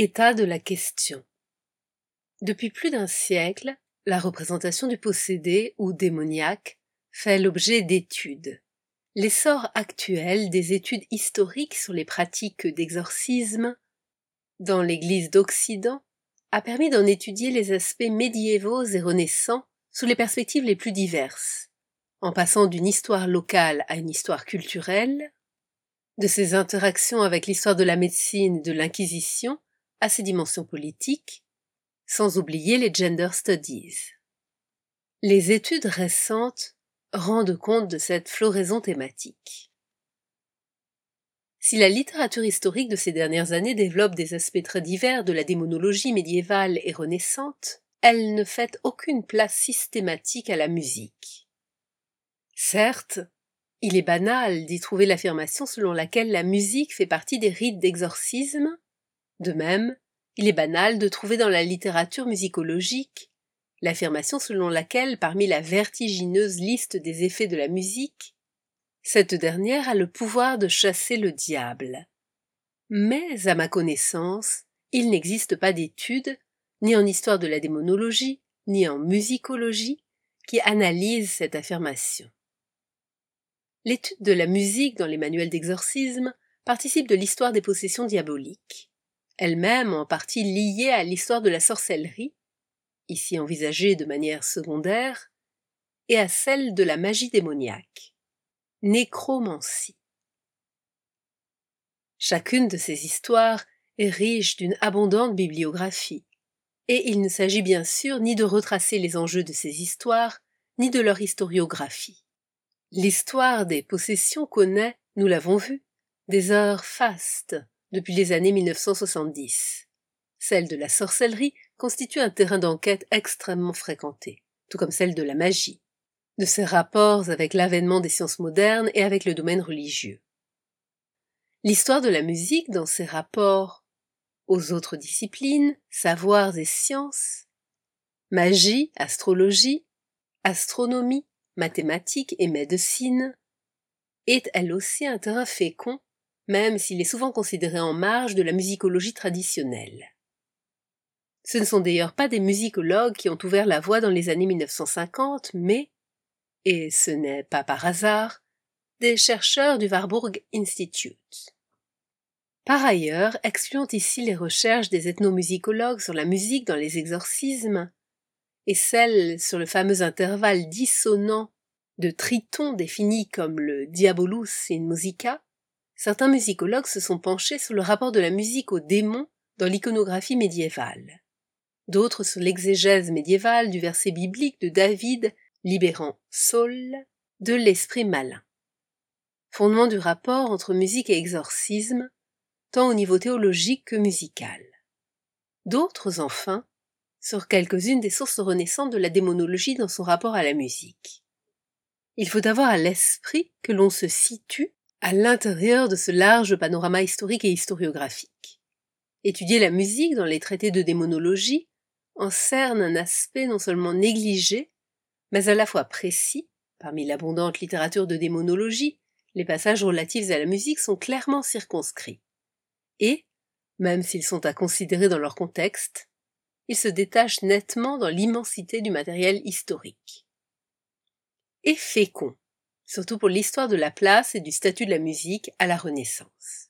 État de la question. Depuis plus d'un siècle, la représentation du possédé ou démoniaque fait l'objet d'études. L'essor actuel des études historiques sur les pratiques d'exorcisme dans l'Église d'Occident a permis d'en étudier les aspects médiévaux et renaissants sous les perspectives les plus diverses, en passant d'une histoire locale à une histoire culturelle, de ses interactions avec l'histoire de la médecine et de l'Inquisition à ses dimensions politiques, sans oublier les gender studies. Les études récentes rendent compte de cette floraison thématique. Si la littérature historique de ces dernières années développe des aspects très divers de la démonologie médiévale et renaissante, elle ne fait aucune place systématique à la musique. Certes, il est banal d'y trouver l'affirmation selon laquelle la musique fait partie des rites d'exorcisme, de même, il est banal de trouver dans la littérature musicologique l'affirmation selon laquelle, parmi la vertigineuse liste des effets de la musique, cette dernière a le pouvoir de chasser le diable. Mais, à ma connaissance, il n'existe pas d'études, ni en histoire de la démonologie, ni en musicologie, qui analysent cette affirmation. L'étude de la musique dans les manuels d'exorcisme participe de l'histoire des possessions diaboliques elle-même en partie liée à l'histoire de la sorcellerie, ici envisagée de manière secondaire, et à celle de la magie démoniaque. Nécromancie. Chacune de ces histoires est riche d'une abondante bibliographie, et il ne s'agit bien sûr ni de retracer les enjeux de ces histoires, ni de leur historiographie. L'histoire des possessions connaît, nous l'avons vu, des heures fastes, depuis les années 1970. Celle de la sorcellerie constitue un terrain d'enquête extrêmement fréquenté, tout comme celle de la magie, de ses rapports avec l'avènement des sciences modernes et avec le domaine religieux. L'histoire de la musique dans ses rapports aux autres disciplines, savoirs et sciences, magie, astrologie, astronomie, mathématiques et médecine, est elle aussi un terrain fécond même s'il est souvent considéré en marge de la musicologie traditionnelle. Ce ne sont d'ailleurs pas des musicologues qui ont ouvert la voie dans les années 1950, mais, et ce n'est pas par hasard, des chercheurs du Warburg Institute. Par ailleurs, excluant ici les recherches des ethnomusicologues sur la musique dans les exorcismes, et celles sur le fameux intervalle dissonant de tritons défini comme le diabolus in musica, certains musicologues se sont penchés sur le rapport de la musique aux démons dans l'iconographie médiévale. D'autres sur l'exégèse médiévale du verset biblique de David libérant Saul de l'esprit malin. Fondement du rapport entre musique et exorcisme, tant au niveau théologique que musical. D'autres, enfin, sur quelques-unes des sources renaissantes de la démonologie dans son rapport à la musique. Il faut avoir à l'esprit que l'on se situe à l'intérieur de ce large panorama historique et historiographique. Étudier la musique dans les traités de démonologie en cerne un aspect non seulement négligé, mais à la fois précis, parmi l'abondante littérature de démonologie, les passages relatifs à la musique sont clairement circonscrits. Et, même s'ils sont à considérer dans leur contexte, ils se détachent nettement dans l'immensité du matériel historique. Et fécond, surtout pour l'histoire de la place et du statut de la musique à la Renaissance.